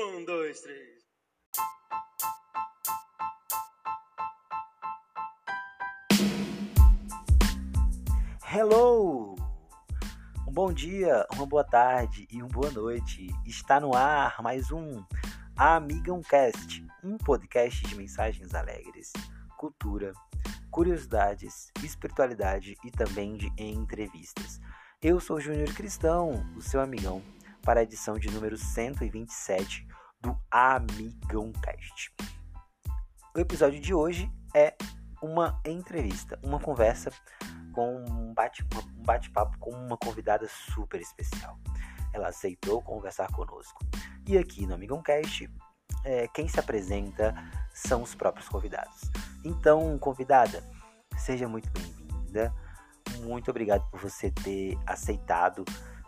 Um, dois, três. Hello! Um bom dia, uma boa tarde e uma boa noite. Está no ar mais um Amigão Cast, um podcast de mensagens alegres, cultura, curiosidades, espiritualidade e também de entrevistas. Eu sou Júnior Cristão, o seu amigão, para a edição de número 127 do Amigão Cast. O episódio de hoje é uma entrevista, uma conversa com um bate-papo um bate com uma convidada super especial. Ela aceitou conversar conosco. E aqui no Amigão Cast, é, quem se apresenta são os próprios convidados. Então, convidada, seja muito bem-vinda. Muito obrigado por você ter aceitado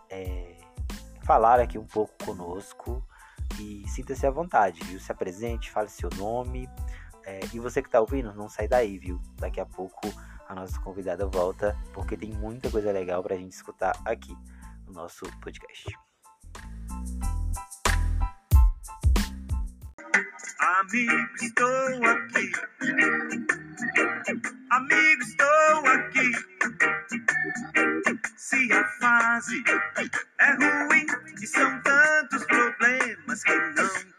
é, falar aqui um pouco conosco e sinta-se à vontade, viu? Se apresente, fale seu nome. É, e você que está ouvindo, não sai daí, viu? Daqui a pouco a nossa convidada volta, porque tem muita coisa legal para a gente escutar aqui no nosso podcast. Amigo, estou aqui. Amigo, estou aqui. Se a fase é ruim e são tantos problemas que não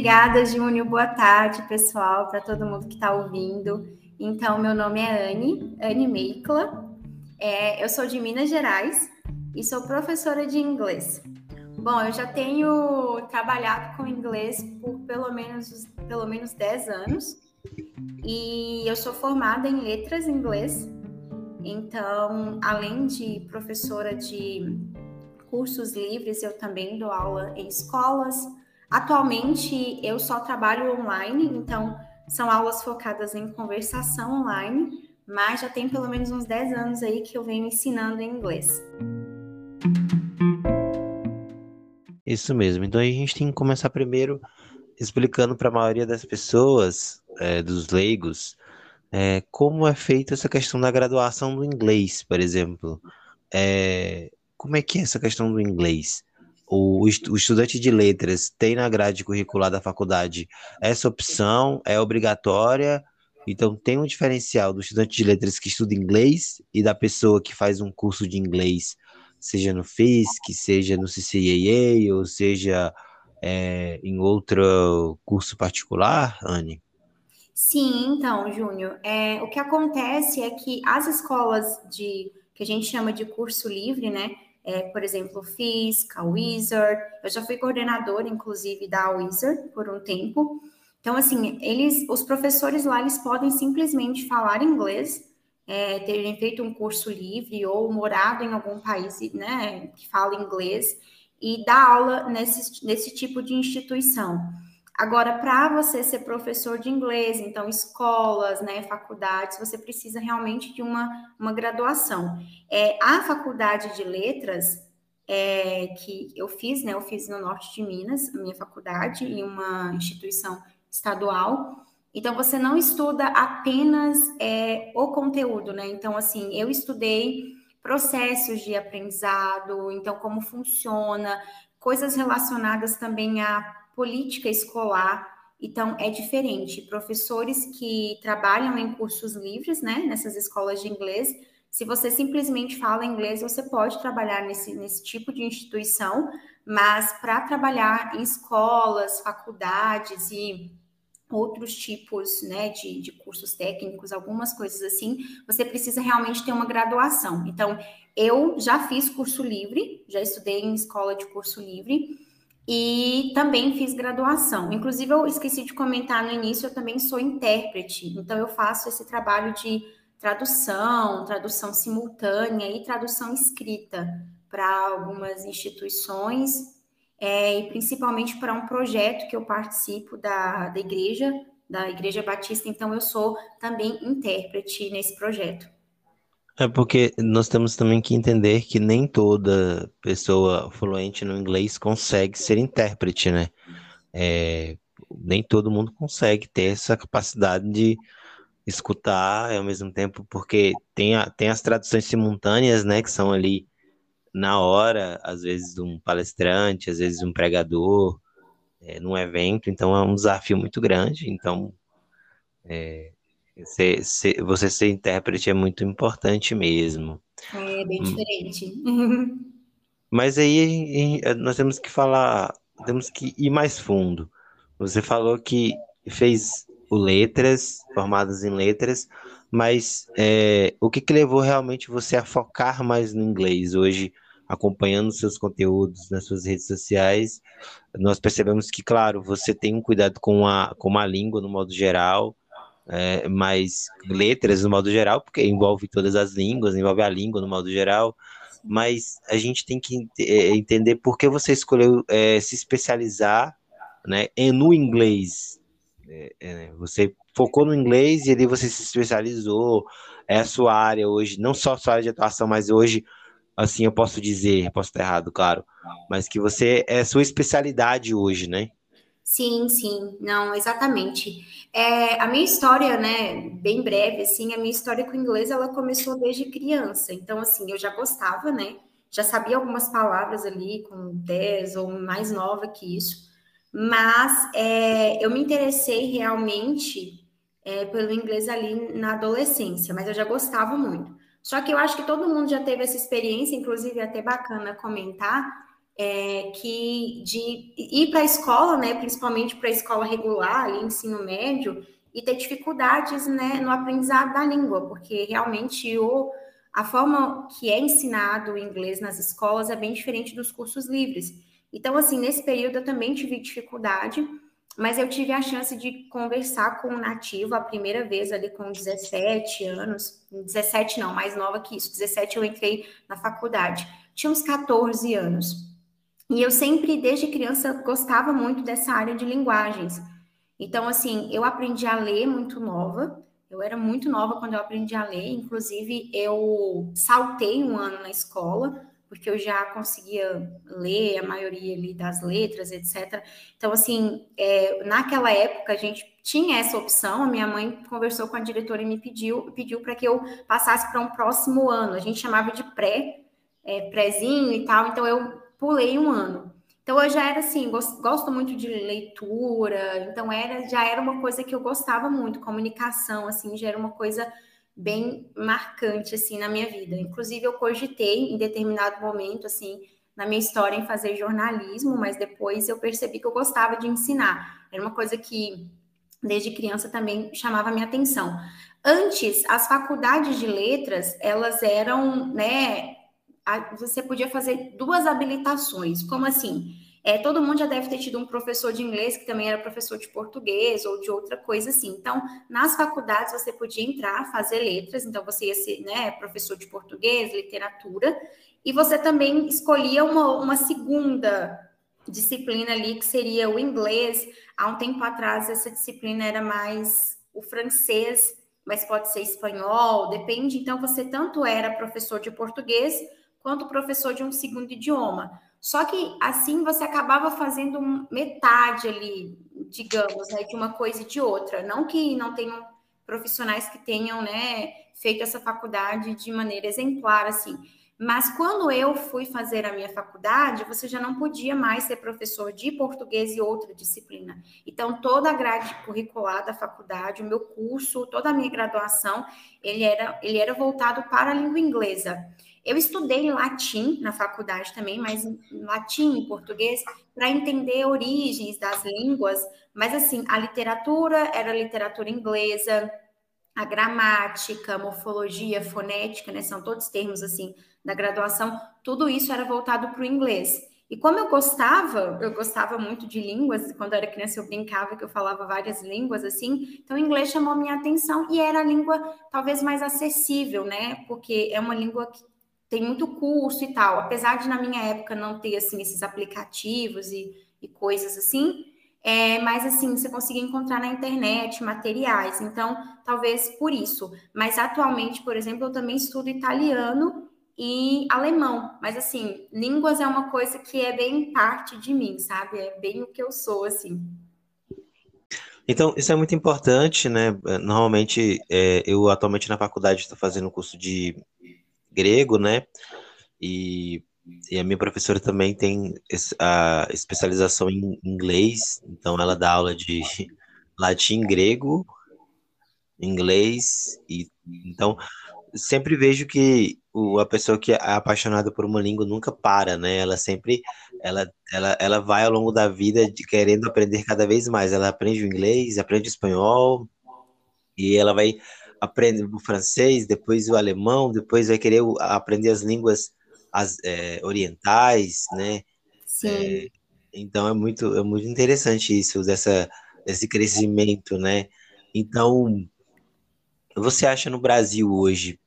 Obrigada, Júnior. Boa tarde, pessoal, para todo mundo que está ouvindo. Então, meu nome é Anne, Anne Meikla. É, eu sou de Minas Gerais e sou professora de inglês. Bom, eu já tenho trabalhado com inglês por pelo menos, pelo menos 10 anos e eu sou formada em letras em inglês. Então, além de professora de cursos livres, eu também dou aula em escolas, Atualmente eu só trabalho online, então são aulas focadas em conversação online, mas já tem pelo menos uns 10 anos aí que eu venho ensinando em inglês. Isso mesmo. Então a gente tem que começar primeiro explicando para a maioria das pessoas, é, dos leigos, é, como é feita essa questão da graduação do inglês, por exemplo. É, como é que é essa questão do inglês? O, o estudante de letras tem na grade curricular da faculdade essa opção, é obrigatória, então tem um diferencial do estudante de letras que estuda inglês e da pessoa que faz um curso de inglês, seja no FISC, seja no CCAA, ou seja é, em outro curso particular, Anne? Sim, então, Júnior, é, o que acontece é que as escolas de que a gente chama de curso livre, né? É, por exemplo, FISC, a Wizard. Eu já fui coordenadora, inclusive, da Wizard por um tempo. Então, assim, eles, os professores lá, eles podem simplesmente falar inglês, é, terem feito um curso livre ou morado em algum país, né, que fala inglês e dar aula nesse, nesse tipo de instituição. Agora, para você ser professor de inglês, então escolas, né, faculdades, você precisa realmente de uma, uma graduação. É, a faculdade de letras é, que eu fiz, né, eu fiz no norte de Minas, a minha faculdade, em uma instituição estadual. Então, você não estuda apenas é, o conteúdo, né? Então, assim, eu estudei processos de aprendizado, então, como funciona, coisas relacionadas também a política escolar. Então, é diferente. Professores que trabalham em cursos livres, né, nessas escolas de inglês, se você simplesmente fala inglês, você pode trabalhar nesse, nesse tipo de instituição, mas para trabalhar em escolas, faculdades e outros tipos né, de, de cursos técnicos, algumas coisas assim, você precisa realmente ter uma graduação. Então, eu já fiz curso livre, já estudei em escola de curso livre, e também fiz graduação. Inclusive, eu esqueci de comentar no início, eu também sou intérprete, então eu faço esse trabalho de tradução, tradução simultânea e tradução escrita para algumas instituições, é, e principalmente para um projeto que eu participo da, da igreja, da Igreja Batista, então eu sou também intérprete nesse projeto. É porque nós temos também que entender que nem toda pessoa fluente no inglês consegue ser intérprete, né? É, nem todo mundo consegue ter essa capacidade de escutar ao mesmo tempo, porque tem, a, tem as traduções simultâneas, né, que são ali na hora, às vezes um palestrante, às vezes um pregador, é, num evento, então é um desafio muito grande, então é, Ser, ser, você ser intérprete é muito importante mesmo. É bem diferente. Mas aí nós temos que falar, temos que ir mais fundo. Você falou que fez o letras, formadas em letras, mas é, o que, que levou realmente você a focar mais no inglês hoje, acompanhando seus conteúdos nas suas redes sociais? Nós percebemos que, claro, você tem um cuidado com a, com a língua no modo geral, é, letras no modo geral, porque envolve todas as línguas, envolve a língua no modo geral, mas a gente tem que é, entender por que você escolheu é, se especializar né, no inglês. É, é, você focou no inglês e ali você se especializou, é a sua área hoje, não só a sua área de atuação, mas hoje, assim, eu posso dizer, posso estar errado, claro, mas que você é sua especialidade hoje, né? Sim, sim, não, exatamente. É, a minha história, né, bem breve, assim, a minha história com o inglês, ela começou desde criança. Então, assim, eu já gostava, né, já sabia algumas palavras ali com 10 ou mais nova que isso, mas é, eu me interessei realmente é, pelo inglês ali na adolescência, mas eu já gostava muito. Só que eu acho que todo mundo já teve essa experiência, inclusive é até bacana comentar, é, que de ir para a escola, né, principalmente para a escola regular, ali, ensino médio, e ter dificuldades né, no aprendizado da língua, porque realmente o, a forma que é ensinado o inglês nas escolas é bem diferente dos cursos livres. Então, assim, nesse período eu também tive dificuldade, mas eu tive a chance de conversar com um nativo a primeira vez ali com 17 anos, 17 não, mais nova que isso, 17 eu entrei na faculdade, tinha uns 14 anos. E eu sempre, desde criança, gostava muito dessa área de linguagens. Então, assim, eu aprendi a ler muito nova. Eu era muito nova quando eu aprendi a ler. Inclusive, eu saltei um ano na escola, porque eu já conseguia ler a maioria ali das letras, etc. Então, assim, é, naquela época a gente tinha essa opção. A minha mãe conversou com a diretora e me pediu, pediu para que eu passasse para um próximo ano. A gente chamava de pré, é, prézinho e tal. Então, eu pulei um ano. Então eu já era assim, gosto, muito de leitura, então era já era uma coisa que eu gostava muito, comunicação assim, já era uma coisa bem marcante assim na minha vida. Inclusive eu cogitei em determinado momento assim na minha história em fazer jornalismo, mas depois eu percebi que eu gostava de ensinar. Era uma coisa que desde criança também chamava minha atenção. Antes, as faculdades de letras, elas eram, né, você podia fazer duas habilitações. Como assim? É, todo mundo já deve ter tido um professor de inglês que também era professor de português ou de outra coisa assim. Então, nas faculdades você podia entrar, fazer letras, então você ia ser né, professor de português, literatura, e você também escolhia uma, uma segunda disciplina ali, que seria o inglês. Há um tempo atrás, essa disciplina era mais o francês, mas pode ser espanhol, depende. Então, você tanto era professor de português quanto professor de um segundo idioma. Só que assim você acabava fazendo metade ali, digamos, né, de uma coisa e de outra. Não que não tenham profissionais que tenham, né, feito essa faculdade de maneira exemplar, assim. Mas quando eu fui fazer a minha faculdade, você já não podia mais ser professor de português e outra disciplina. Então, toda a grade curricular da faculdade, o meu curso, toda a minha graduação, ele era, ele era voltado para a língua inglesa. Eu estudei latim na faculdade também, mas latim e português para entender origens das línguas, mas assim, a literatura era literatura inglesa, a gramática, morfologia, fonética, né, são todos termos assim da graduação, tudo isso era voltado para o inglês. E como eu gostava, eu gostava muito de línguas, quando eu era criança eu brincava que eu falava várias línguas assim, então o inglês chamou minha atenção e era a língua talvez mais acessível, né? Porque é uma língua que tem muito curso e tal. Apesar de na minha época não ter assim esses aplicativos e, e coisas assim, é, mas assim, você conseguir encontrar na internet materiais, então talvez por isso. Mas atualmente, por exemplo, eu também estudo italiano e alemão, mas assim, línguas é uma coisa que é bem parte de mim, sabe? É bem o que eu sou, assim. Então, isso é muito importante, né? Normalmente, é, eu atualmente na faculdade estou fazendo curso de grego, né? E e a minha professora também tem a especialização em inglês, então ela dá aula de latim, grego, inglês e então sempre vejo que o, a pessoa que é apaixonada por uma língua nunca para, né? Ela sempre ela, ela, ela vai ao longo da vida de, querendo aprender cada vez mais. Ela aprende o inglês, aprende o espanhol e ela vai aprender o francês, depois o alemão, depois vai querer aprender as línguas as, é, orientais, né? Sim. É, então é muito, é muito interessante isso, dessa, desse crescimento, né? Então, você acha no Brasil hoje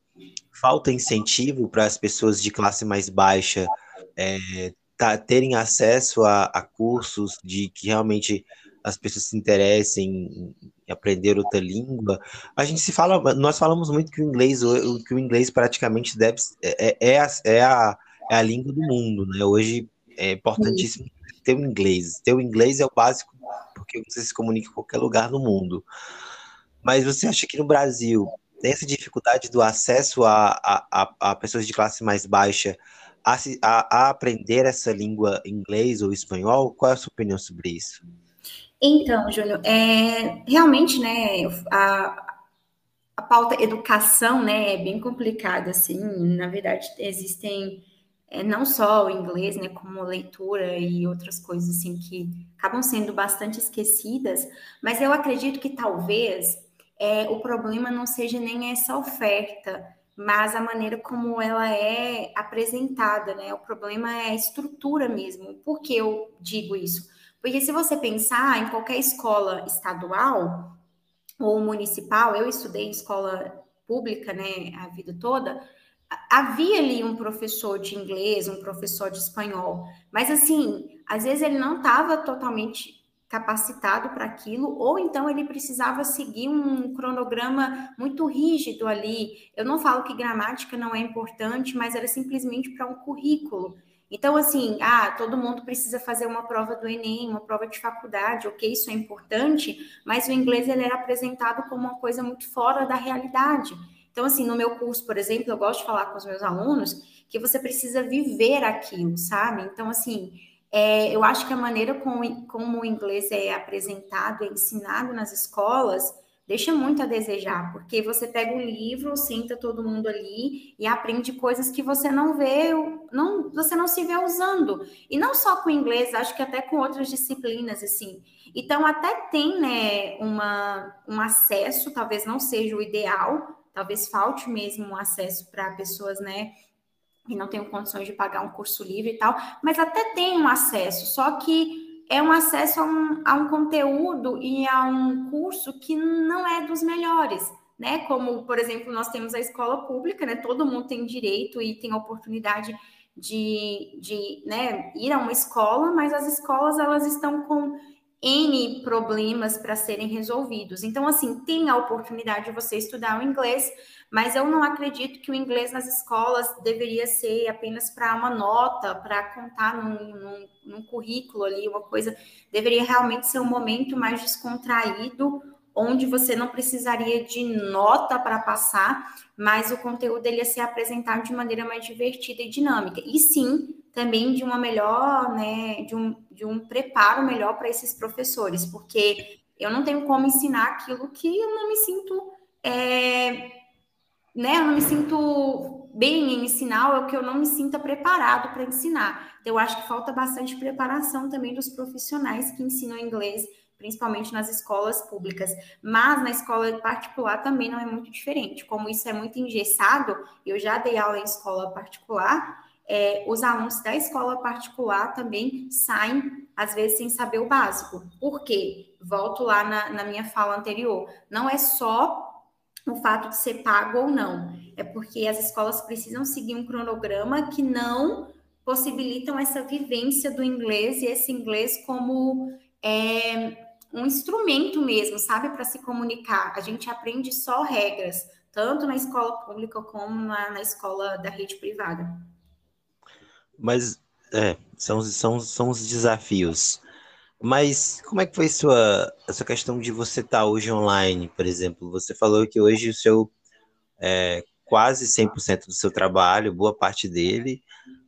falta incentivo para as pessoas de classe mais baixa é, tá, terem acesso a, a, cursos de que realmente as pessoas se interessem em aprender outra língua? A gente se fala, nós falamos muito que o inglês, que o inglês praticamente deve é, é, é, a, é, a, é a língua do mundo, né? Hoje é importantíssimo ter o inglês. Ter o inglês é o básico porque você se comunica em qualquer lugar do mundo. Mas você acha que no Brasil tem essa dificuldade do acesso a, a, a, pessoas de classe mais baixa a, a, aprender essa língua inglês ou espanhol? Qual é a sua opinião sobre isso? Então, Júnior, é, realmente, né, a, a pauta educação, né, é bem complicada, assim, na verdade, existem é, não só o inglês, né, como leitura e outras coisas, assim, que acabam sendo bastante esquecidas, mas eu acredito que talvez é, o problema não seja nem essa oferta, mas a maneira como ela é apresentada, né, o problema é a estrutura mesmo. Por que eu digo isso? Porque se você pensar em qualquer escola estadual ou municipal, eu estudei em escola pública, né, a vida toda, havia ali um professor de inglês, um professor de espanhol, mas assim, às vezes ele não estava totalmente capacitado para aquilo, ou então ele precisava seguir um cronograma muito rígido ali. Eu não falo que gramática não é importante, mas era simplesmente para um currículo. Então, assim, ah, todo mundo precisa fazer uma prova do Enem, uma prova de faculdade, ok, isso é importante, mas o inglês ele era apresentado como uma coisa muito fora da realidade. Então, assim, no meu curso, por exemplo, eu gosto de falar com os meus alunos que você precisa viver aquilo, sabe? Então, assim, é, eu acho que a maneira como, como o inglês é apresentado, é ensinado nas escolas, deixa muito a desejar, porque você pega o livro, senta todo mundo ali e aprende coisas que você não vê, não, você não se vê usando. E não só com inglês, acho que até com outras disciplinas, assim. Então, até tem, né, uma, um acesso, talvez não seja o ideal, talvez falte mesmo um acesso para pessoas, né, que não tenham condições de pagar um curso livre e tal, mas até tem um acesso, só que é um acesso a um, a um conteúdo e a um curso que não é dos melhores, né? Como, por exemplo, nós temos a escola pública, né? Todo mundo tem direito e tem oportunidade de, de né, ir a uma escola, mas as escolas elas estão com N problemas para serem resolvidos. Então, assim, tem a oportunidade de você estudar o inglês, mas eu não acredito que o inglês nas escolas deveria ser apenas para uma nota, para contar num, num, num, currículo ali, uma coisa. Deveria realmente ser um momento mais descontraído, onde você não precisaria de nota para passar, mas o conteúdo ele ia ser apresentado de maneira mais divertida e dinâmica. E sim, também de uma melhor, né, de um, de um preparo melhor para esses professores, porque eu não tenho como ensinar aquilo que eu não me sinto, é, né, eu não me sinto bem em ensinar, ou que eu não me sinta preparado para ensinar. Então, eu acho que falta bastante preparação também dos profissionais que ensinam inglês, principalmente nas escolas públicas. Mas na escola particular também não é muito diferente. Como isso é muito engessado, eu já dei aula em escola particular, é, os alunos da escola particular também saem, às vezes, sem saber o básico. Por quê? Volto lá na, na minha fala anterior. Não é só o fato de ser pago ou não, é porque as escolas precisam seguir um cronograma que não possibilitam essa vivência do inglês e esse inglês como é um instrumento mesmo, sabe, para se comunicar. A gente aprende só regras, tanto na escola pública como na, na escola da rede privada. Mas, é, são, são, são os desafios. Mas como é que foi sua, essa questão de você estar tá hoje online, por exemplo? Você falou que hoje o seu é, quase 100% do seu trabalho, boa parte dele,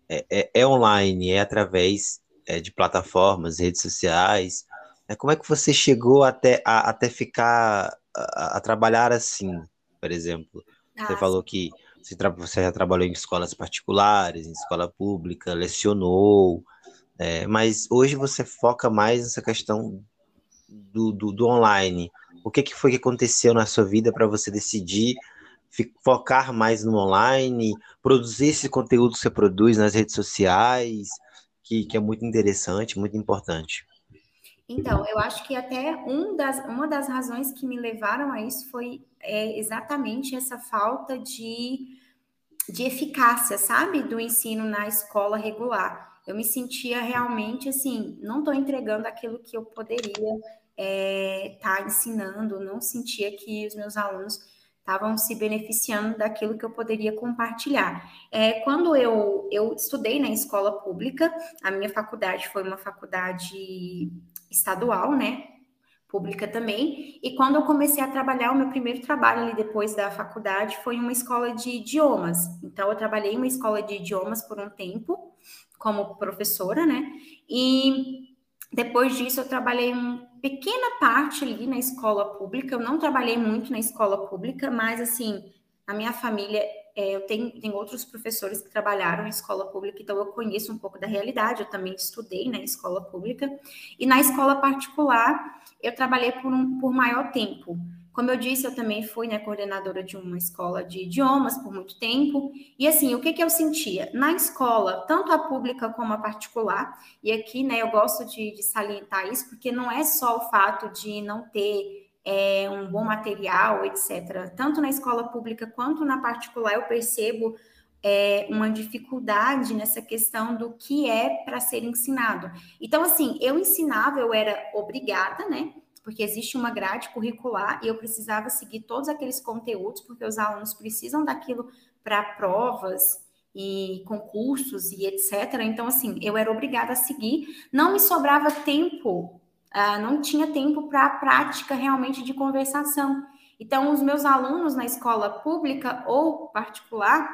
é, é, é online, é através é, de plataformas, redes sociais. É, como é que você chegou até, a, até ficar a, a, trabalhar assim, por exemplo? Ah, você falou que você, já trabalhou em escolas particulares, em escola pública, lecionou, é, mas hoje você foca mais nessa questão do, do, do online. O que, que foi que aconteceu na sua vida para você decidir focar mais no online, produzir esse conteúdo que você produz nas redes sociais, que, que é muito interessante, muito importante. Então, eu acho que até um das, uma das razões que me levaram a isso foi é, exatamente essa falta de, de eficácia, sabe, do ensino na escola regular. Eu me sentia realmente assim, não estou entregando aquilo que eu poderia estar é, tá ensinando, não sentia que os meus alunos estavam se beneficiando daquilo que eu poderia compartilhar. É, quando eu, eu estudei na escola pública, a minha faculdade foi uma faculdade estadual, né? Pública também. E quando eu comecei a trabalhar, o meu primeiro trabalho ali depois da faculdade foi uma escola de idiomas. Então, eu trabalhei em uma escola de idiomas por um tempo, como professora, né? E depois disso, eu trabalhei uma pequena parte ali na escola pública. Eu não trabalhei muito na escola pública, mas assim, a minha família, é, eu tenho, tenho outros professores que trabalharam em escola pública, então eu conheço um pouco da realidade. Eu também estudei na escola pública. E na escola particular, eu trabalhei por, um, por maior tempo. Como eu disse, eu também fui né, coordenadora de uma escola de idiomas por muito tempo. E assim, o que, que eu sentia? Na escola, tanto a pública como a particular, e aqui né, eu gosto de, de salientar isso, porque não é só o fato de não ter é, um bom material, etc. Tanto na escola pública quanto na particular, eu percebo é, uma dificuldade nessa questão do que é para ser ensinado. Então, assim, eu ensinava, eu era obrigada, né? porque existe uma grade curricular e eu precisava seguir todos aqueles conteúdos, porque os alunos precisam daquilo para provas e concursos e etc. Então, assim, eu era obrigada a seguir, não me sobrava tempo, uh, não tinha tempo para a prática realmente de conversação. Então, os meus alunos na escola pública ou particular,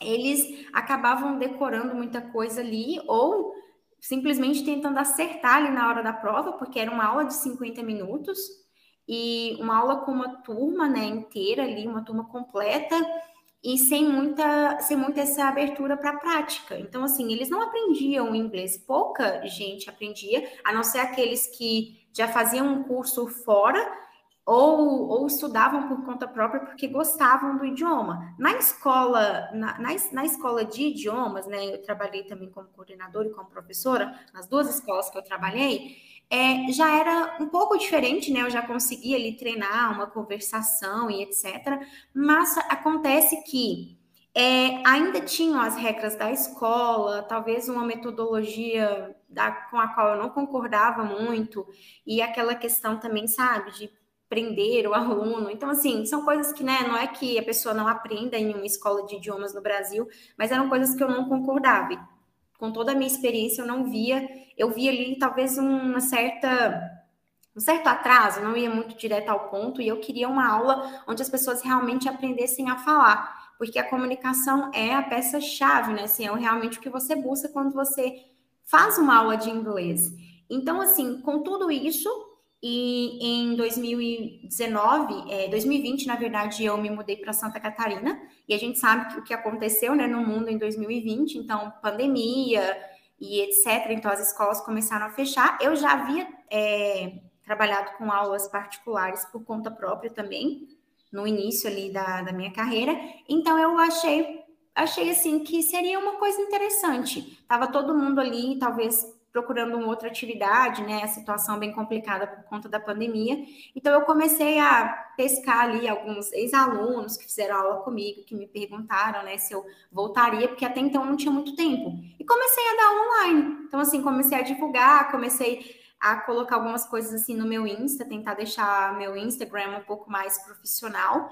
eles acabavam decorando muita coisa ali ou simplesmente tentando acertar ali na hora da prova, porque era uma aula de 50 minutos e uma aula com uma turma, né, inteira ali, uma turma completa e sem muita, sem muita essa abertura para a prática. Então, assim, eles não aprendiam inglês, pouca gente aprendia, a não ser aqueles que já faziam um curso fora ou, ou estudavam por conta própria porque gostavam do idioma. Na escola, na, na, na, escola de idiomas, né, eu trabalhei também como coordenadora e como professora, nas duas escolas que eu trabalhei, é, já era um pouco diferente, né? Eu já conseguia ali treinar uma conversação e etc. Mas acontece que é, ainda tinham as regras da escola, talvez uma metodologia da, com a qual eu não concordava muito, e aquela questão também, sabe, de prender o aluno. Então, assim, são coisas que, né, não é que a pessoa não aprenda em uma escola de idiomas no Brasil, mas eram coisas que eu não concordava. Com toda a minha experiência, eu não via, eu via ali talvez uma certa um certo atraso, não ia muito direto ao ponto, e eu queria uma aula onde as pessoas realmente aprendessem a falar, porque a comunicação é a peça-chave, né? Assim, é realmente o que você busca quando você faz uma aula de inglês. Então, assim, com tudo isso, e em 2019, é, 2020, na verdade, eu me mudei para Santa Catarina. E a gente sabe que o que aconteceu né, no mundo em 2020, então, pandemia e etc. Então, as escolas começaram a fechar. Eu já havia é, trabalhado com aulas particulares por conta própria também, no início ali da, da minha carreira. Então, eu achei, achei assim que seria uma coisa interessante. Tava todo mundo ali, talvez procurando uma outra atividade, né? A situação bem complicada por conta da pandemia. Então eu comecei a pescar ali alguns ex-alunos que fizeram aula comigo, que me perguntaram, né, se eu voltaria, porque até então não tinha muito tempo. E comecei a dar online. Então assim, comecei a divulgar, comecei a colocar algumas coisas assim no meu Insta, tentar deixar meu Instagram um pouco mais profissional.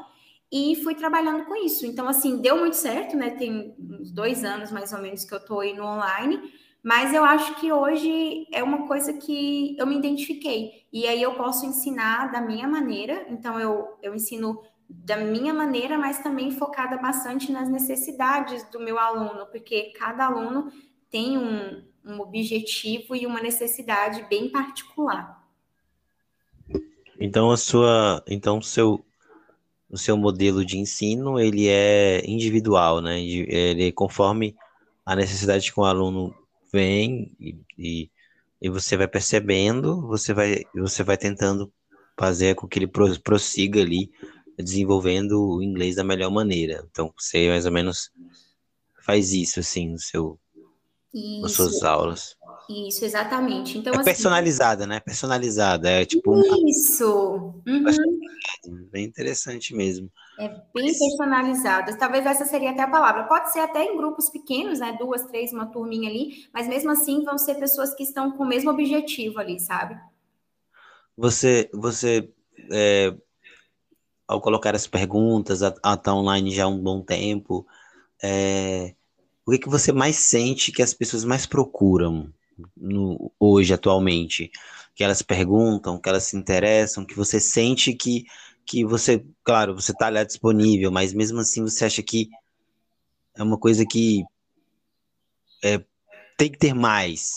E fui trabalhando com isso. Então, assim, deu muito certo, né? Tem uns dois anos mais ou menos que eu tô aí no online, mas eu acho que hoje é uma coisa que eu me identifiquei. E aí eu posso ensinar da minha maneira. Então, eu, eu ensino da minha maneira, mas também focada bastante nas necessidades do meu aluno, porque cada aluno tem um, um objetivo e uma necessidade bem particular. Então a sua, então seu, o seu modelo de ensino ele é individual, né? Ele é conforme a necessidade que o aluno vem e, e, e você vai percebendo, você vai, você vai tentando fazer com que ele prossiga ali desenvolvendo o inglês da melhor maneira. Então, você mais ou menos faz isso, assim, no seu, isso. nas suas aulas. Isso, exatamente. Então, é assim, personalizada, né? Personalizada. É tipo. Isso. Uhum. Bem interessante mesmo. É bem personalizada. Talvez essa seria até a palavra. Pode ser até em grupos pequenos, né? Duas, três, uma turminha ali, mas mesmo assim vão ser pessoas que estão com o mesmo objetivo ali, sabe? Você, você é, ao colocar as perguntas, a, a tá online já há um bom tempo, é, o que, que você mais sente que as pessoas mais procuram no, hoje, atualmente? Que elas perguntam, que elas se interessam, que você sente que, que você, claro, você está lá disponível, mas mesmo assim você acha que é uma coisa que é, tem que ter mais,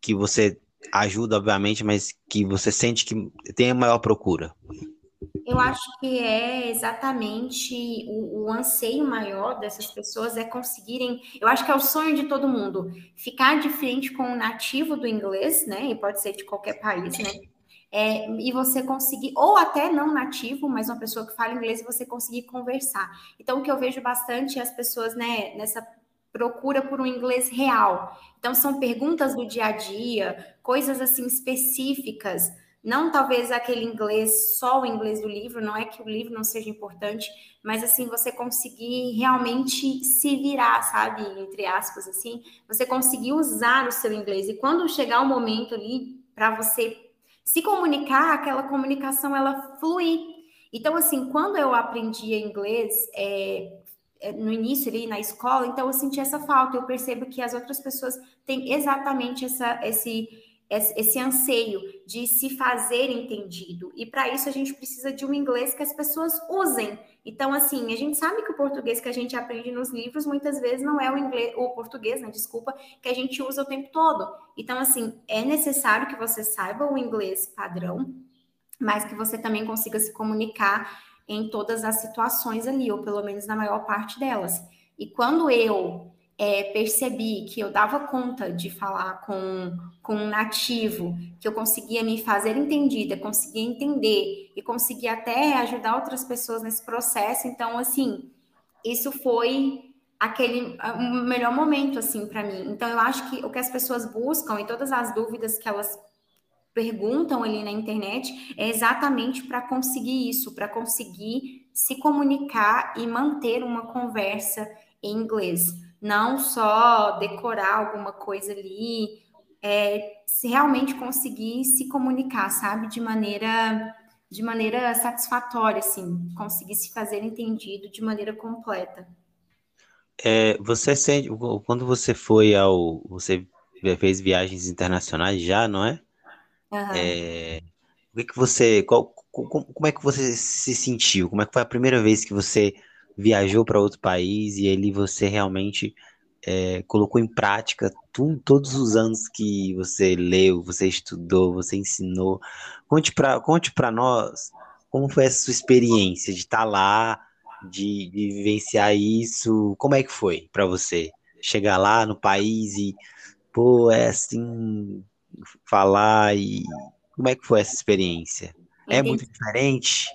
que você ajuda, obviamente, mas que você sente que tem a maior procura. Eu acho que é exatamente o, o, anseio maior dessas pessoas é conseguirem. Eu acho que é o sonho de todo mundo ficar de frente com um nativo do inglês, né? E pode ser de qualquer país, né? É, e você conseguir, ou até não nativo, mas uma pessoa que fala inglês e você conseguir conversar. Então, o que eu vejo bastante é as pessoas, né, nessa procura por um inglês real. Então, são perguntas do dia a dia, coisas assim específicas não talvez aquele inglês, só o inglês do livro, não é que o livro não seja importante, mas assim, você conseguir realmente se virar, sabe? Entre aspas, assim, você conseguir usar o seu inglês. E quando chegar o momento ali para você se comunicar, aquela comunicação ela flui. Então, assim, quando eu aprendi inglês, é, é, no início ali na escola, então eu senti essa falta. Eu percebo que as outras pessoas têm exatamente essa, esse esse anseio de se fazer entendido. E para isso a gente precisa de um inglês que as pessoas usem. Então, assim, a gente sabe que o português que a gente aprende nos livros muitas vezes não é o inglês, o português, né, desculpa, que a gente usa o tempo todo. Então, assim, é necessário que você saiba o inglês padrão, mas que você também consiga se comunicar em todas as situações ali, ou pelo menos na maior parte delas. E quando eu é, percebi que eu dava conta de falar com, com um nativo, que eu conseguia me fazer entendida, conseguia entender e conseguia até ajudar outras pessoas nesse processo. Então, assim, isso foi aquele o melhor momento assim para mim. Então, eu acho que o que as pessoas buscam e todas as dúvidas que elas perguntam ali na internet é exatamente para conseguir isso, para conseguir se comunicar e manter uma conversa em inglês não só decorar alguma coisa ali, é, se realmente conseguir se comunicar, sabe, de maneira de maneira satisfatória, assim, conseguir se fazer entendido de maneira completa. É, você sente quando você foi ao você fez viagens internacionais já, não é? Uhum. é o que, que você qual, como é que você se sentiu? Como é que foi a primeira vez que você viajou para outro país e ali você realmente é, colocou em prática tu, todos os anos que você leu, você estudou, você ensinou. Conte para conte nós como foi essa sua experiência de estar tá lá, de, de vivenciar isso. Como é que foi para você chegar lá no país e, pô, é assim, falar e. Como é que foi essa experiência? É muito diferente?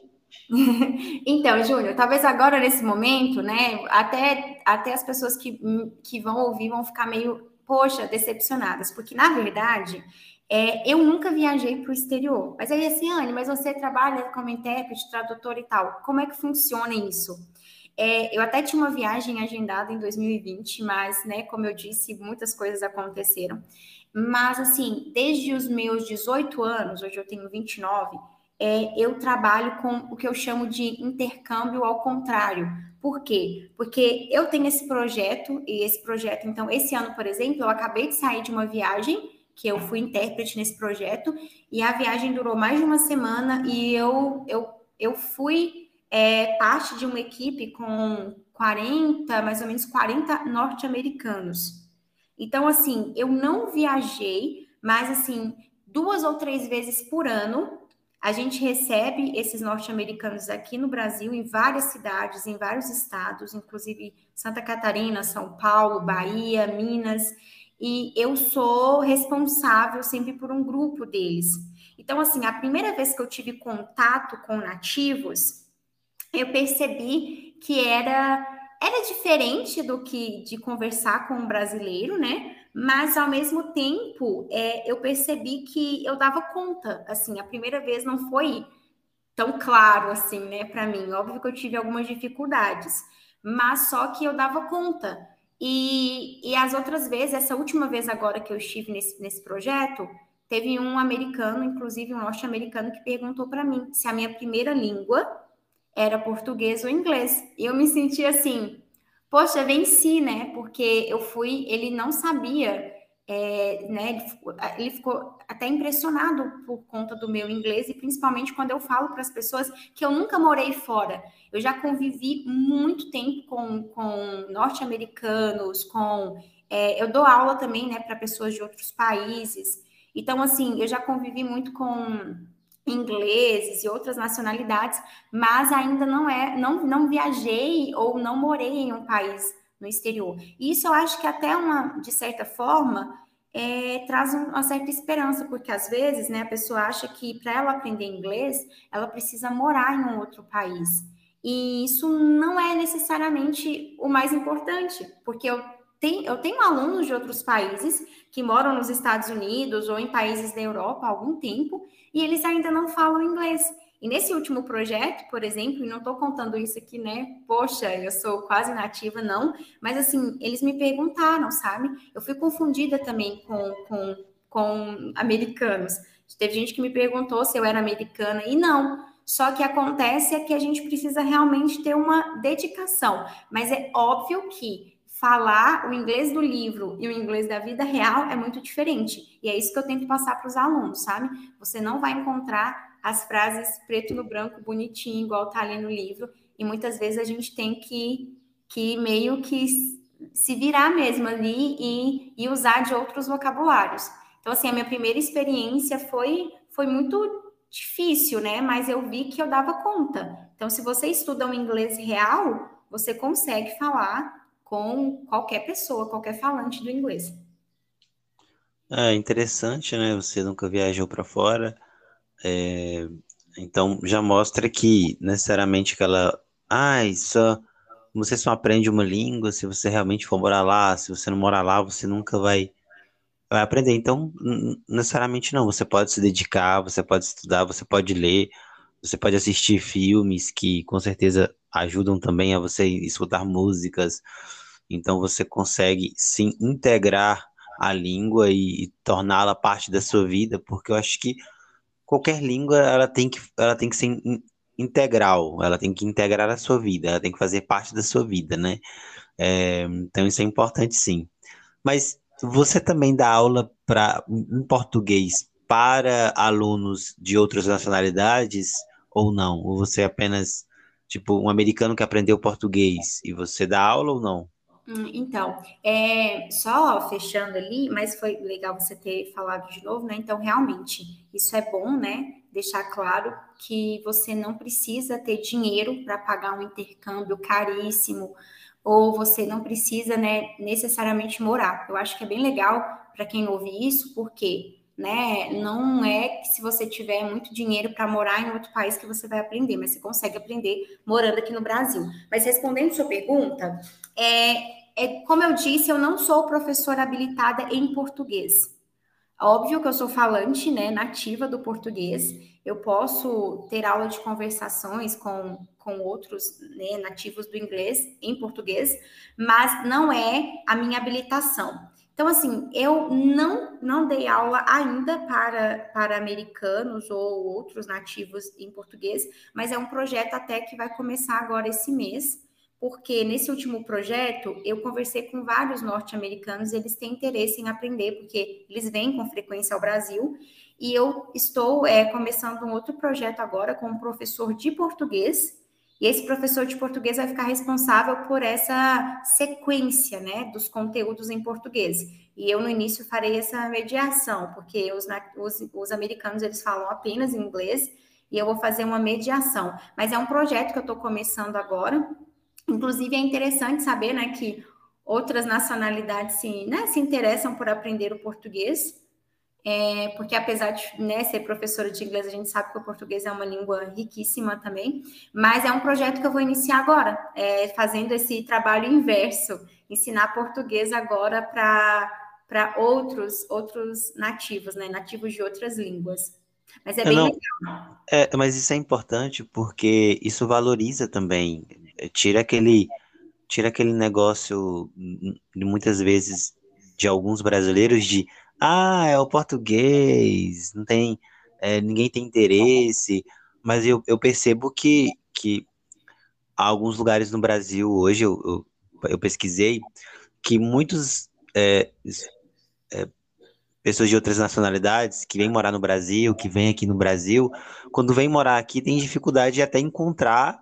então, Júnior, talvez agora nesse momento, né, até, até as pessoas que, que vão ouvir vão ficar meio, poxa, decepcionadas, porque na verdade é, eu nunca viajei para o exterior. Mas aí, assim, Anne, mas você trabalha como intérprete, tradutor e tal, como é que funciona isso? É, eu até tinha uma viagem agendada em 2020, mas, né, como eu disse, muitas coisas aconteceram. Mas, assim, desde os meus 18 anos, hoje eu tenho 29, é, eu trabalho com o que eu chamo de intercâmbio ao contrário. Por quê? Porque eu tenho esse projeto, e esse projeto, então, esse ano, por exemplo, eu acabei de sair de uma viagem, que eu fui intérprete nesse projeto, e a viagem durou mais de uma semana, e eu, eu, eu fui é, parte de uma equipe com 40, mais ou menos 40 norte-americanos. Então, assim, eu não viajei, mas, assim, duas ou três vezes por ano, a gente recebe esses norte-americanos aqui no Brasil, em várias cidades, em vários estados, inclusive Santa Catarina, São Paulo, Bahia, Minas, e eu sou responsável sempre por um grupo deles. Então, assim, a primeira vez que eu tive contato com nativos, eu percebi que era era diferente do que de conversar com um brasileiro, né? Mas ao mesmo tempo, é, eu percebi que eu dava conta. Assim, a primeira vez não foi tão claro assim, né, para mim. Óbvio que eu tive algumas dificuldades, mas só que eu dava conta. E, e as outras vezes, essa última vez agora que eu estive nesse, nesse projeto, teve um americano, inclusive um norte-americano, que perguntou para mim se a minha primeira língua era português ou inglês. E eu me senti assim, poxa, venci, né? Porque eu fui, ele não sabia, é, né? Ele ficou, ele ficou, até impressionado por conta do meu inglês e principalmente quando eu falo para as pessoas que eu nunca morei fora. Eu já convivi muito tempo com, com norte-americanos, com é, eu dou aula também, né, para pessoas de outros países. Então, assim, eu já convivi muito com ingleses e outras nacionalidades, mas ainda não é, não, não viajei ou não morei em um país no exterior. Isso eu acho que até uma, de certa forma, é, traz uma certa esperança, porque às vezes, né, a pessoa acha que para ela aprender inglês, ela precisa morar em um outro país. E isso não é necessariamente o mais importante, porque eu tenho, eu tenho alunos de outros países que moram nos Estados Unidos ou em países da Europa há algum tempo e eles ainda não falam inglês. E nesse último projeto, por exemplo, e não estou contando isso aqui, né? Poxa, eu sou quase nativa, não. Mas assim, eles me perguntaram, sabe? Eu fui confundida também com, com, com americanos. Teve gente que me perguntou se eu era americana e não. Só que acontece é que a gente precisa realmente ter uma dedicação. Mas é óbvio que falar o inglês do livro e o inglês da vida real é muito diferente. E é isso que eu tento passar para os alunos, sabe? Você não vai encontrar as frases preto no branco, bonitinho, igual tá ali no livro. E muitas vezes a gente tem que, que meio que se virar mesmo ali e, e usar de outros vocabulários. Então, assim, a minha primeira experiência foi, foi muito difícil, né? Mas eu vi que eu dava conta. Então, se você estuda um inglês real, você consegue falar com qualquer pessoa, qualquer falante do inglês. É interessante, né? Você nunca viajou para fora, é... então já mostra que necessariamente aquela, ah, só você só aprende uma língua se você realmente for morar lá. Se você não morar lá, você nunca vai vai aprender. Então, necessariamente não. Você pode se dedicar, você pode estudar, você pode ler, você pode assistir filmes que com certeza ajudam também a você escutar músicas, então você consegue sim integrar a língua e, e torná-la parte da sua vida, porque eu acho que qualquer língua ela tem que, ela tem que ser in, integral, ela tem que integrar a sua vida, ela tem que fazer parte da sua vida, né? É, então isso é importante sim. Mas você também dá aula para em português para alunos de outras nacionalidades ou não? Ou você é apenas tipo um americano que aprendeu português e você dá aula ou não? Hum, então, é, só fechando ali, mas foi legal você ter falado de novo, né? Então, realmente, isso é bom, né? Deixar claro que você não precisa ter dinheiro para pagar um intercâmbio caríssimo, ou você não precisa, né, necessariamente morar. Eu acho que é bem legal para quem ouve isso, porque né? Não é que se você tiver muito dinheiro para morar em outro país que você vai aprender, mas você consegue aprender morando aqui no Brasil. Mas respondendo sua pergunta, é, é como eu disse, eu não sou professora habilitada em português. Óbvio que eu sou falante, né, nativa do português. Eu posso ter aula de conversações com, com outros né, nativos do inglês em português, mas não é a minha habilitação. Então, assim, eu não, não dei aula ainda para, para americanos ou outros nativos em português, mas é um projeto até que vai começar agora esse mês, porque nesse último projeto eu conversei com vários norte-americanos, eles têm interesse em aprender, porque eles vêm com frequência ao Brasil, e eu estou é, começando um outro projeto agora com um professor de português, e esse professor de português vai ficar responsável por essa sequência, né, dos conteúdos em português. E eu no início farei essa mediação, porque os, os, os americanos eles falam apenas inglês e eu vou fazer uma mediação. Mas é um projeto que eu estou começando agora. Inclusive é interessante saber, né, que outras nacionalidades se, né, se interessam por aprender o português é, porque apesar de né, ser professora de inglês, a gente sabe que o português é uma língua riquíssima também, mas é um projeto que eu vou iniciar agora, é, fazendo esse trabalho inverso, ensinar português agora para outros, outros nativos, né, nativos de outras línguas. Mas é bem Não, legal. É, mas isso é importante porque isso valoriza também, tira aquele, tira aquele negócio, muitas vezes, de alguns brasileiros de ah, é o português, não tem, é, ninguém tem interesse, mas eu, eu percebo que, que alguns lugares no Brasil hoje, eu, eu, eu pesquisei, que muitos é, é, pessoas de outras nacionalidades que vêm morar no Brasil, que vêm aqui no Brasil, quando vêm morar aqui, tem dificuldade de até encontrar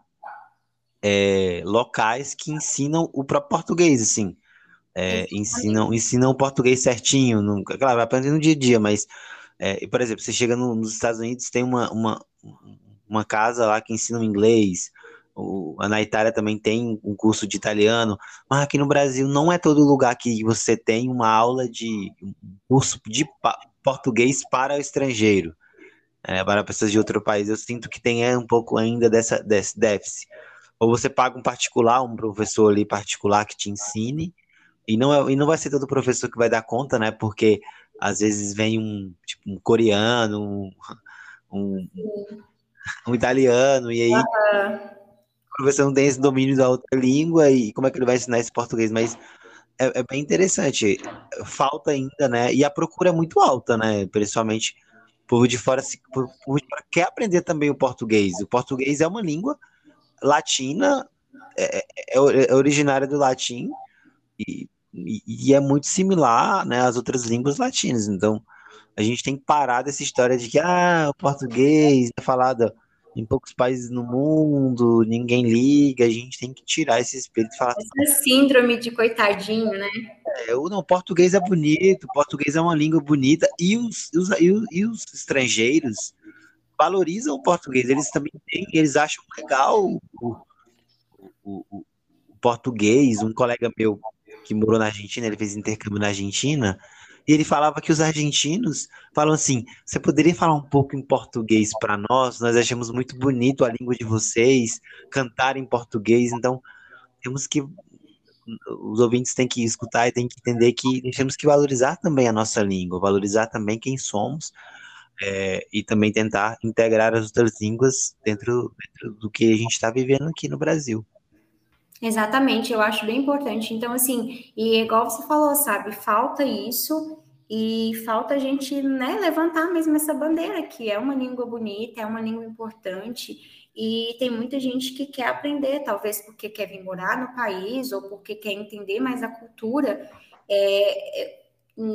é, locais que ensinam o próprio português, assim é, ensinam, ensinam português certinho, não, claro, vai aprender no dia a dia, mas, é, por exemplo, você chega no, nos Estados Unidos, tem uma, uma, uma casa lá que ensina inglês, o, na Itália também tem um curso de italiano, mas aqui no Brasil não é todo lugar que você tem uma aula de um curso de português para o estrangeiro, é, para pessoas de outro país. Eu sinto que tem é, um pouco ainda dessa, desse déficit. Ou você paga um particular, um professor ali particular que te ensine, e não, é, e não vai ser todo professor que vai dar conta, né? Porque às vezes vem um, tipo, um coreano, um, um, um italiano, e aí uhum. o professor não tem esse domínio da outra língua, e como é que ele vai ensinar esse português? Mas é, é bem interessante. Falta ainda, né? E a procura é muito alta, né? Principalmente o povo de fora, se, povo de fora quer aprender também o português. O português é uma língua latina, é, é, é originária do latim, e e, é muito similar né, às outras línguas latinas. Então, a gente tem que parar dessa história de que ah, o português é falado em poucos países no mundo, ninguém liga, a gente tem que tirar esse espírito e falar. Essa síndrome de coitadinho, né? É, o não, português é bonito, português é uma língua bonita, e os, os, e os, e os estrangeiros valorizam o português, eles também têm, eles acham legal o, o, o, o português. Um colega meu que morou na Argentina, ele fez intercâmbio na Argentina, e ele falava que os argentinos falam assim: você poderia falar um pouco em português para nós? Nós achamos muito bonito a língua de vocês, cantar em português, então temos que. Os ouvintes têm que escutar e têm que entender que temos que valorizar também a nossa língua, valorizar também quem somos é, e também tentar integrar as outras línguas dentro, dentro do que a gente está vivendo aqui no Brasil. Exatamente, eu acho bem importante. Então, assim, e igual você falou, sabe, falta isso e falta a gente, né, levantar mesmo essa bandeira, que é uma língua bonita, é uma língua importante, e tem muita gente que quer aprender, talvez porque quer vir morar no país ou porque quer entender mais a cultura. É,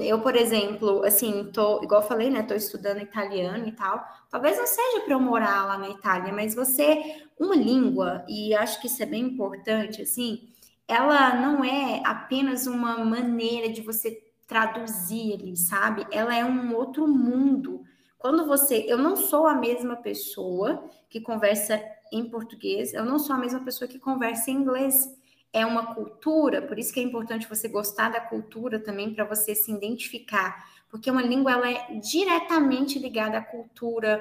eu, por exemplo, assim, tô, igual eu falei, né, tô estudando italiano e tal. Talvez não seja para eu morar lá na Itália, mas você, uma língua, e acho que isso é bem importante, assim, ela não é apenas uma maneira de você traduzir sabe? Ela é um outro mundo. Quando você, eu não sou a mesma pessoa que conversa em português, eu não sou a mesma pessoa que conversa em inglês é uma cultura, por isso que é importante você gostar da cultura também para você se identificar, porque uma língua ela é diretamente ligada à cultura,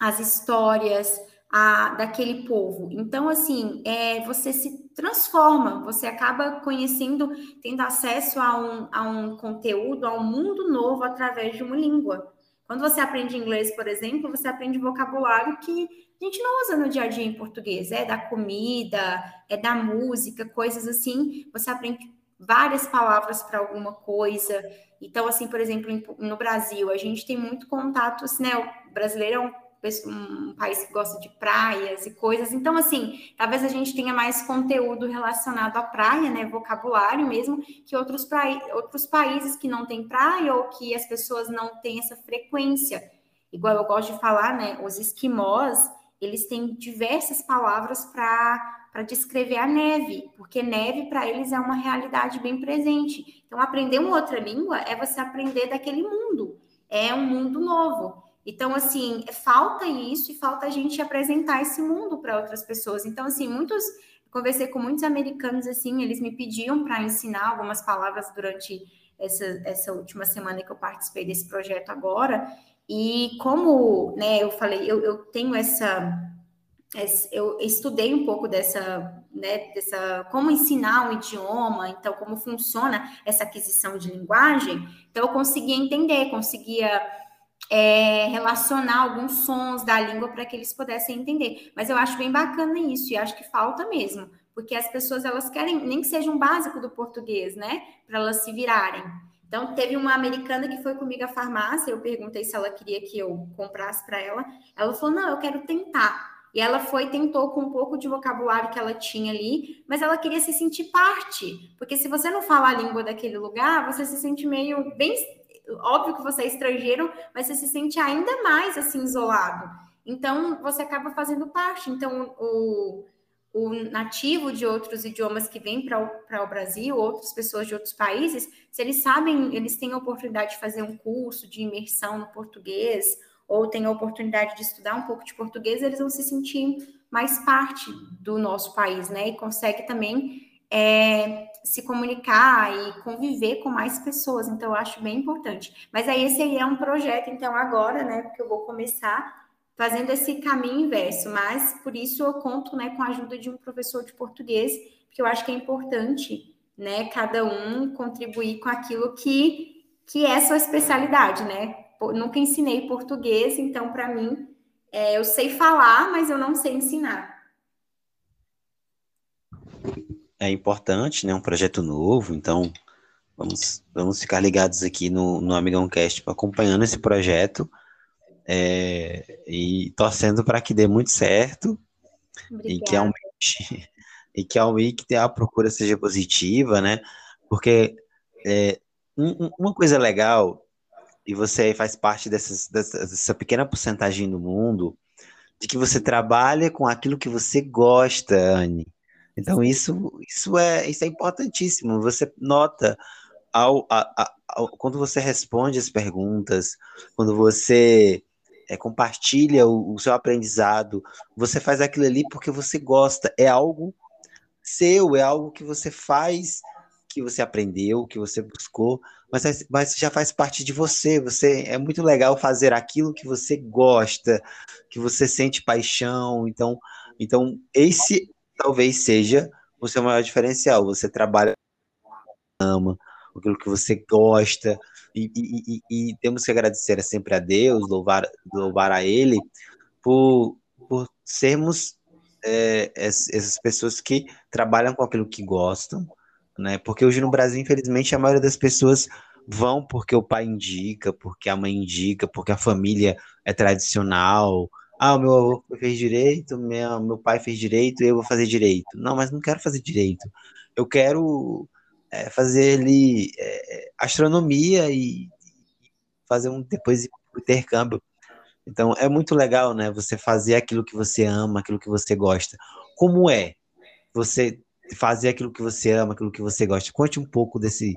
às histórias, a, daquele povo. Então, assim, é, você se transforma, você acaba conhecendo, tendo acesso a um, a um conteúdo, a um mundo novo através de uma língua. Quando você aprende inglês, por exemplo, você aprende vocabulário que a gente não usa no dia a dia em português. É da comida, é da música, coisas assim. Você aprende várias palavras para alguma coisa. Então, assim, por exemplo, no Brasil, a gente tem muito contato, assim, né? O brasileiro é um um país que gosta de praias e coisas. Então, assim, talvez a gente tenha mais conteúdo relacionado à praia, né? Vocabulário mesmo, que outros, pra... outros países que não têm praia ou que as pessoas não têm essa frequência. Igual eu gosto de falar, né? Os esquimós, eles têm diversas palavras para descrever a neve, porque neve para eles é uma realidade bem presente. Então, aprender uma outra língua é você aprender daquele mundo, é um mundo novo. Então, assim, falta isso e falta a gente apresentar esse mundo para outras pessoas. Então, assim, muitos. Conversei com muitos americanos, assim, eles me pediam para ensinar algumas palavras durante essa, essa última semana que eu participei desse projeto agora. E como, né, eu falei, eu, eu tenho essa. Eu estudei um pouco dessa, né, dessa. Como ensinar um idioma, então, como funciona essa aquisição de linguagem. Então, eu conseguia entender, conseguia é, relacionar alguns sons da língua para que eles pudessem entender. Mas eu acho bem bacana isso e acho que falta mesmo, porque as pessoas elas querem nem que seja um básico do português, né, para elas se virarem. Então teve uma americana que foi comigo à farmácia, eu perguntei se ela queria que eu comprasse para ela. Ela falou: "Não, eu quero tentar". E ela foi, tentou com um pouco de vocabulário que ela tinha ali, mas ela queria se sentir parte. Porque se você não fala a língua daquele lugar, você se sente meio bem óbvio que você é estrangeiro, mas você se sente ainda mais assim isolado. Então, você acaba fazendo parte. Então, o, o nativo de outros idiomas que vem para o Brasil, outras pessoas de outros países, se eles sabem, eles têm a oportunidade de fazer um curso de imersão no português, ou têm a oportunidade de estudar um pouco de português, eles vão se sentir mais parte do nosso país, né? E consegue também é, se comunicar e conviver com mais pessoas. Então, eu acho bem importante. Mas aí, esse aí é um projeto, então, agora, né? Porque eu vou começar fazendo esse caminho inverso. Mas, por isso, eu conto né, com a ajuda de um professor de português, porque eu acho que é importante, né? Cada um contribuir com aquilo que, que é sua especialidade, né? Nunca ensinei português, então, para mim, é, eu sei falar, mas eu não sei ensinar é importante, né? Um projeto novo, então vamos, vamos ficar ligados aqui no, no Amigão Cast acompanhando esse projeto é, e torcendo para que dê muito certo Obrigada. e que aumente e que aumente a procura seja positiva, né? Porque é, um, uma coisa legal e você faz parte dessas, dessa, dessa pequena porcentagem do mundo de que você trabalha com aquilo que você gosta, Anne. Então isso, isso, é, isso é importantíssimo. Você nota ao, a, ao, quando você responde as perguntas, quando você é, compartilha o, o, seu aprendizado, você faz aquilo ali porque você gosta. É algo seu, é algo que você faz, que você aprendeu, que você buscou, mas, mas já faz parte de você. Você é muito legal fazer aquilo que você gosta, que você sente paixão. Então, então esse talvez seja o seu maior diferencial. Você trabalha ama, aquilo que você gosta, e, e, e, e, temos que agradecer sempre a Deus, louvar, louvar a Ele, por, por sermos é, essas pessoas que trabalham com aquilo que gostam, né? Porque hoje no Brasil, infelizmente, a maioria das pessoas vão porque o pai indica, porque a mãe indica, porque a família é tradicional, ah, meu avô fez direito, meu, meu pai fez direito, eu vou fazer direito. Não, mas não quero fazer direito. Eu quero é, fazer ali é, astronomia e fazer um depois intercâmbio. Então é muito legal, né? Você fazer aquilo que você ama, aquilo que você gosta. Como é você fazer aquilo que você ama, aquilo que você gosta? Conte um pouco desse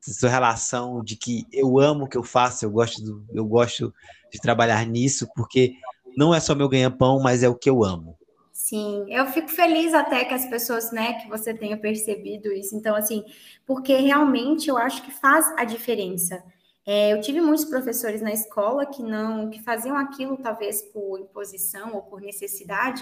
sua relação de que eu amo o que eu faço, eu gosto, do, eu gosto de trabalhar nisso porque não é só meu ganha-pão, mas é o que eu amo. Sim, eu fico feliz até que as pessoas, né, que você tenha percebido isso. Então, assim, porque realmente eu acho que faz a diferença. É, eu tive muitos professores na escola que não, que faziam aquilo talvez por imposição ou por necessidade,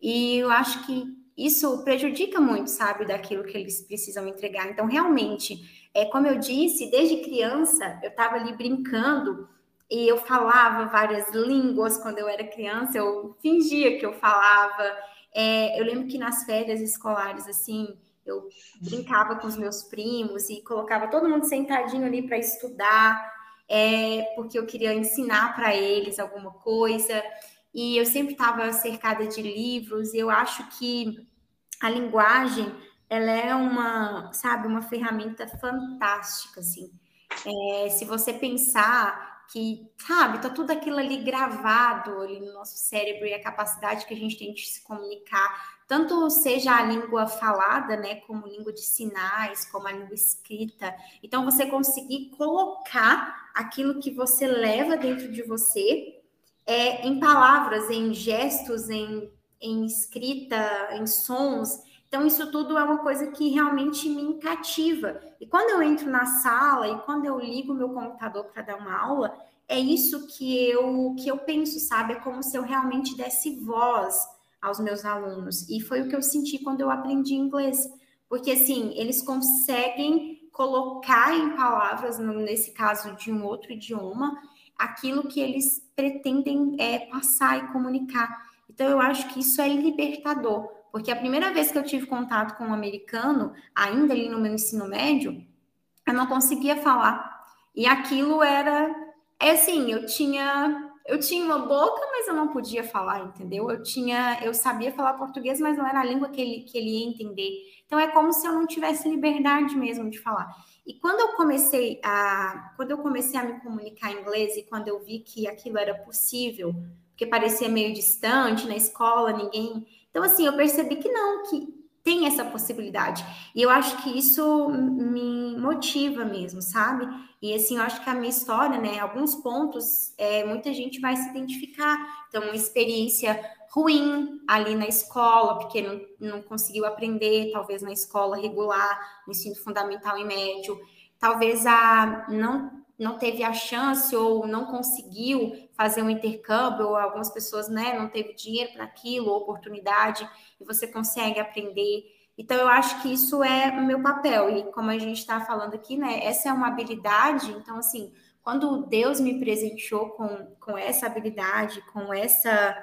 e eu acho que isso prejudica muito, sabe, daquilo que eles precisam entregar. Então, realmente, é como eu disse, desde criança eu estava ali brincando e eu falava várias línguas quando eu era criança, eu fingia que eu falava. É, eu lembro que nas férias escolares, assim, eu brincava com os meus primos e colocava todo mundo sentadinho ali para estudar, é, porque eu queria ensinar para eles alguma coisa. E eu sempre estava cercada de livros. E eu acho que a linguagem ela é uma, sabe, uma ferramenta fantástica, assim. É, se você pensar que, sabe, tá tudo aquilo ali gravado ali no nosso cérebro e a capacidade que a gente tem de se comunicar, tanto seja a língua falada, né, como língua de sinais, como a língua escrita. Então, você conseguir colocar aquilo que você leva dentro de você é, em palavras, em gestos, em, em escrita, em sons. Então, isso tudo é uma coisa que realmente me cativa. E quando eu entro na sala e quando eu ligo meu computador para dar uma aula, é isso que eu, que eu penso, sabe? É como se eu realmente desse voz aos meus alunos. E foi o que eu senti quando eu aprendi inglês. Porque, assim, eles conseguem colocar em palavras, nesse caso de um outro idioma, aquilo que eles pretendem é, passar e comunicar. Então, eu acho que isso é libertador. Porque a primeira vez que eu tive contato com um americano, ainda ali no meu ensino médio, eu não conseguia falar. E aquilo era, é assim, eu tinha, eu tinha uma boca, mas eu não podia falar, entendeu? Eu tinha, eu sabia falar português, mas não era a língua que ele, que ele ia entender. Então é como se eu não tivesse liberdade mesmo de falar. E quando eu comecei a, quando eu comecei a me comunicar em inglês e quando eu vi que aquilo era possível, porque parecia meio distante na escola, ninguém então, assim, eu percebi que não, que tem essa possibilidade. E eu acho que isso me motiva mesmo, sabe? E assim, eu acho que a minha história, né, alguns pontos, é, muita gente vai se identificar. Então, uma experiência ruim ali na escola, porque não, não conseguiu aprender, talvez na escola regular, no ensino fundamental e médio. Talvez a não não teve a chance ou não conseguiu fazer um intercâmbio, ou algumas pessoas né, não teve dinheiro para aquilo, oportunidade, e você consegue aprender. Então, eu acho que isso é o meu papel, e como a gente está falando aqui, né, essa é uma habilidade, então, assim, quando Deus me presenteou com, com essa habilidade, com essa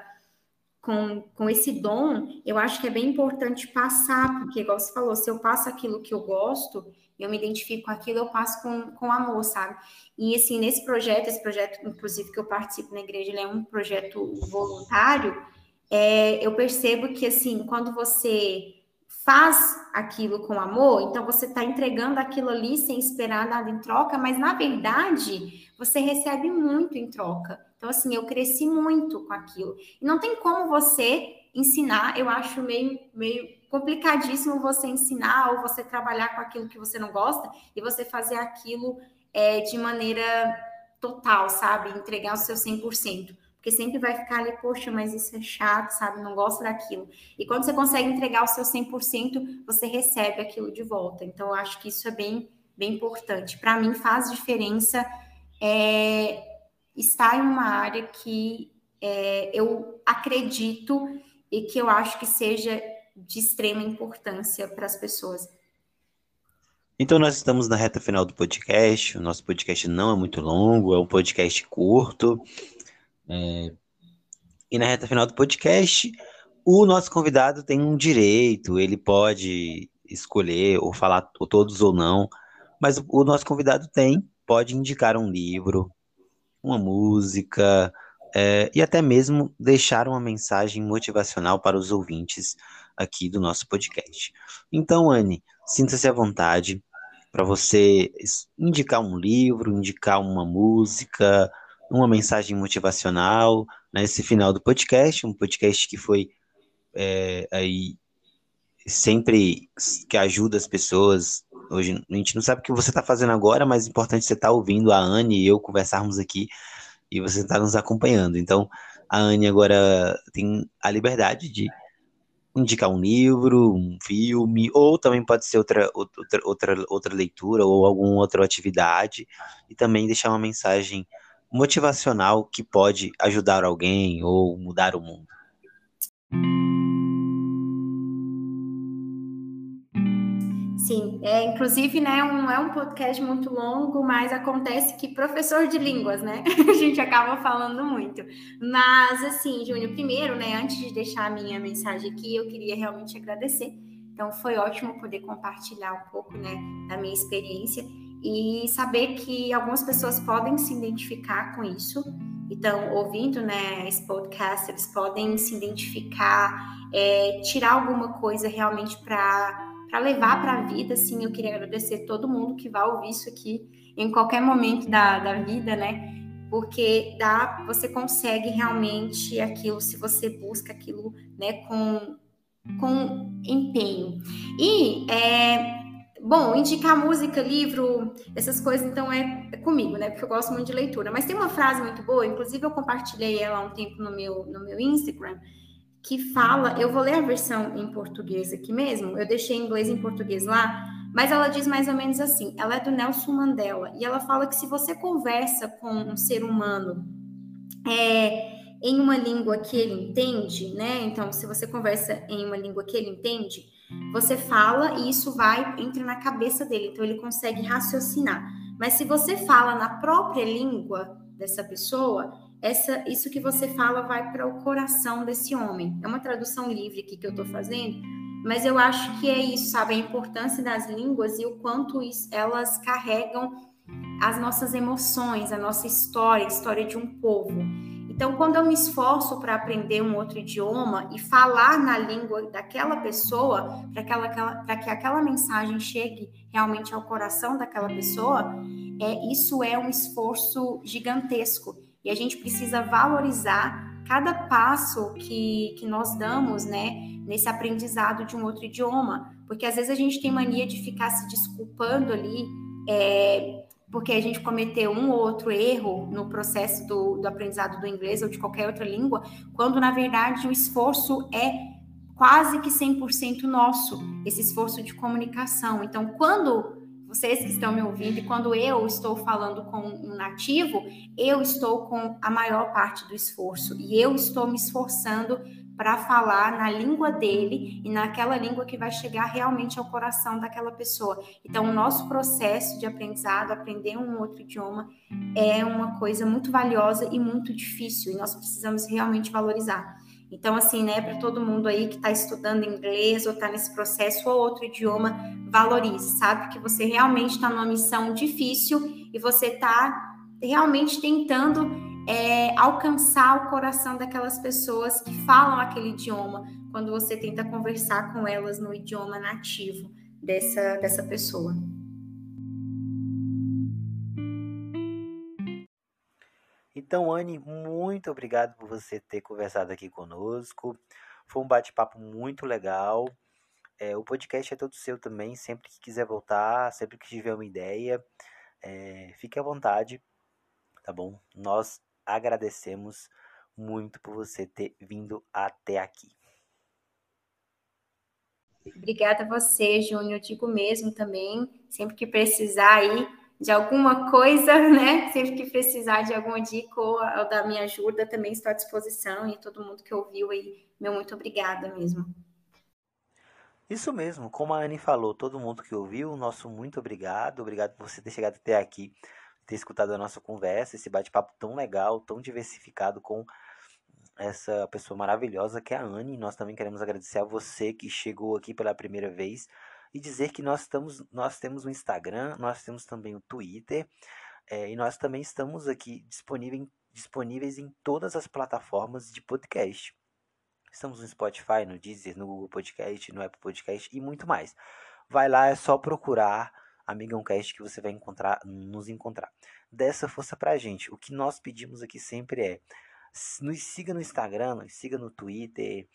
com, com esse dom, eu acho que é bem importante passar, porque, igual você falou, se eu passo aquilo que eu gosto, eu me identifico com aquilo, eu passo com, com amor, sabe? E assim, nesse projeto, esse projeto, inclusive, que eu participo na igreja, ele é um projeto voluntário, é, eu percebo que assim, quando você faz aquilo com amor, então você está entregando aquilo ali sem esperar nada em troca, mas na verdade você recebe muito em troca. Então, assim, eu cresci muito com aquilo. E não tem como você ensinar, eu acho meio, meio complicadíssimo você ensinar ou você trabalhar com aquilo que você não gosta e você fazer aquilo é, de maneira total, sabe? Entregar o seu 100%. Porque sempre vai ficar ali, poxa, mas isso é chato, sabe? Não gosto daquilo. E quando você consegue entregar o seu 100%, você recebe aquilo de volta. Então, eu acho que isso é bem, bem importante. Para mim, faz diferença é, estar em uma área que é, eu acredito e que eu acho que seja de extrema importância para as pessoas. Então, nós estamos na reta final do podcast. O nosso podcast não é muito longo, é um podcast curto. É... E na reta final do podcast, o nosso convidado tem um direito, ele pode escolher ou falar todos ou não, mas o nosso convidado tem, pode indicar um livro, uma música, é, e até mesmo deixar uma mensagem motivacional para os ouvintes aqui do nosso podcast. Então, Anne, sinta-se à vontade para você indicar um livro, indicar uma música, uma mensagem motivacional nesse final do podcast, um podcast que foi é, aí sempre que ajuda as pessoas. Hoje a gente não sabe o que você está fazendo agora, mas é importante você estar tá ouvindo a Anne e eu conversarmos aqui e você está nos acompanhando. Então, a Anne agora tem a liberdade de indicar um livro, um filme, ou também pode ser outra, outra, outra, outra leitura ou alguma outra atividade, e também deixar uma mensagem motivacional que pode ajudar alguém ou mudar o mundo. Sim, é, inclusive, né, um, é um podcast muito longo, mas acontece que professor de línguas, né, a gente acaba falando muito. Mas, assim, Júnior, primeiro, né, antes de deixar a minha mensagem aqui, eu queria realmente agradecer. Então, foi ótimo poder compartilhar um pouco, né, da minha experiência e saber que algumas pessoas podem se identificar com isso. Então, ouvindo, né, esse podcast, eles podem se identificar, é, tirar alguma coisa realmente para para levar para a vida, assim, eu queria agradecer todo mundo que vai ouvir isso aqui em qualquer momento da, da vida, né? Porque dá, você consegue realmente aquilo se você busca aquilo, né, com, com empenho. E é, Bom, indicar música, livro, essas coisas, então é, é, comigo, né? Porque eu gosto muito de leitura. Mas tem uma frase muito boa, inclusive eu compartilhei ela há um tempo no meu, no meu Instagram, que fala, eu vou ler a versão em português aqui mesmo, eu deixei em inglês e em português lá, mas ela diz mais ou menos assim, ela é do Nelson Mandela, e ela fala que se você conversa com um ser humano é, em uma língua que ele entende, né? Então, se você conversa em uma língua que ele entende, você fala e isso vai, entra na cabeça dele, então ele consegue raciocinar. Mas se você fala na própria língua dessa pessoa, essa, isso que você fala vai para o coração desse homem. É uma tradução livre aqui que eu estou fazendo, mas eu acho que é isso, sabe? A importância das línguas e o quanto isso, elas carregam as nossas emoções, a nossa história, a história de um povo. Então, quando eu me esforço para aprender um outro idioma e falar na língua daquela pessoa, para que, que aquela mensagem chegue realmente ao coração daquela pessoa, é, isso é um esforço gigantesco. E a gente precisa valorizar cada passo que, que nós damos, né, nesse aprendizado de um outro idioma, porque às vezes a gente tem mania de ficar se desculpando ali, é, porque a gente cometeu um ou outro erro no processo do, do aprendizado do inglês ou de qualquer outra língua, quando na verdade o esforço é quase que 100% nosso, esse esforço de comunicação. Então, quando vocês que estão me ouvindo, e quando eu estou falando com um nativo, eu estou com a maior parte do esforço e eu estou me esforçando para falar na língua dele e naquela língua que vai chegar realmente ao coração daquela pessoa. Então, o nosso processo de aprendizado, aprender um outro idioma, é uma coisa muito valiosa e muito difícil e nós precisamos realmente valorizar. Então, assim, né, para todo mundo aí que está estudando inglês ou está nesse processo ou outro idioma, valorize, sabe? Que você realmente está numa missão difícil e você está realmente tentando é, alcançar o coração daquelas pessoas que falam aquele idioma, quando você tenta conversar com elas no idioma nativo dessa, dessa pessoa. Então, Anne, muito obrigado por você ter conversado aqui conosco. Foi um bate-papo muito legal. É, o podcast é todo seu também. Sempre que quiser voltar, sempre que tiver uma ideia, é, fique à vontade, tá bom? Nós agradecemos muito por você ter vindo até aqui. Obrigada a você, Júnior. Digo mesmo também. Sempre que precisar aí, de alguma coisa, né? Sempre que precisar de alguma dica ou, ou da minha ajuda, também estou à disposição. E todo mundo que ouviu aí, meu muito obrigada mesmo. Isso mesmo, como a Anne falou, todo mundo que ouviu, nosso muito obrigado. Obrigado por você ter chegado até aqui, ter escutado a nossa conversa, esse bate-papo tão legal, tão diversificado com essa pessoa maravilhosa que é a Anne. Nós também queremos agradecer a você que chegou aqui pela primeira vez e dizer que nós, estamos, nós temos o Instagram, nós temos também o Twitter é, e nós também estamos aqui disponíveis, disponíveis em todas as plataformas de podcast. Estamos no Spotify, no Deezer, no Google Podcast, no Apple Podcast e muito mais. Vai lá, é só procurar Amigão Cast que você vai encontrar, nos encontrar. Dessa força pra gente. O que nós pedimos aqui sempre é nos siga no Instagram, nos siga no Twitter,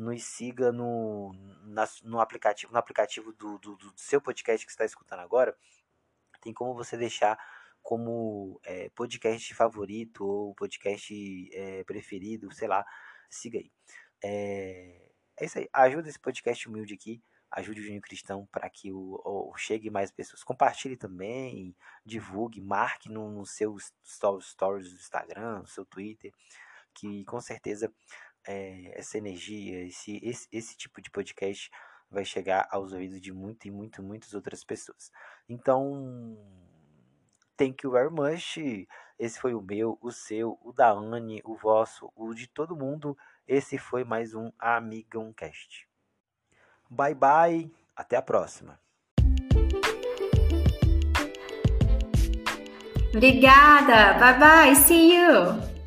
nos siga no, na, no aplicativo, no aplicativo do, do, do, seu podcast que está escutando agora. Tem como você deixar como é, podcast favorito ou podcast é, preferido, sei lá, siga aí. É, é isso aí, ajuda esse podcast humilde aqui, ajude o Júnior Cristão para que o, o, chegue mais pessoas. Compartilhe também, divulgue, marque no, no seu stories do Instagram, no seu Twitter, que com certeza é, essa energia, esse, esse, esse tipo de podcast vai chegar aos ouvidos de muito e muito, muitas outras pessoas. Então, thank you very much. Esse foi o meu, o seu, o da Anne, o vosso, o de todo mundo. Esse foi mais um Amigão Cast. Bye bye, até a próxima. Obrigada, bye bye, see you.